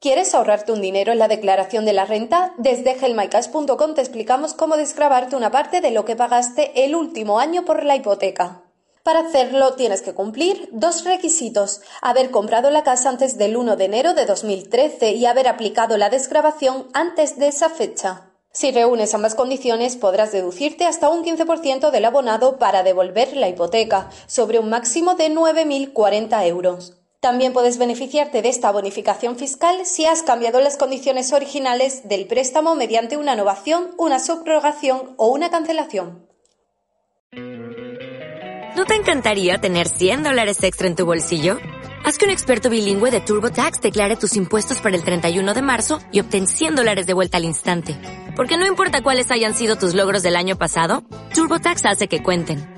¿Quieres ahorrarte un dinero en la declaración de la renta? Desde gelmaicash.com te explicamos cómo desgrabarte una parte de lo que pagaste el último año por la hipoteca. Para hacerlo tienes que cumplir dos requisitos. Haber comprado la casa antes del 1 de enero de 2013 y haber aplicado la desgrabación antes de esa fecha. Si reúnes ambas condiciones podrás deducirte hasta un 15% del abonado para devolver la hipoteca, sobre un máximo de 9.040 euros. También puedes beneficiarte de esta bonificación fiscal si has cambiado las condiciones originales del préstamo mediante una innovación, una subrogación o una cancelación. ¿No te encantaría tener 100 dólares extra en tu bolsillo? Haz que un experto bilingüe de TurboTax declare tus impuestos para el 31 de marzo y obtén 100 dólares de vuelta al instante. Porque no importa cuáles hayan sido tus logros del año pasado, TurboTax hace que cuenten.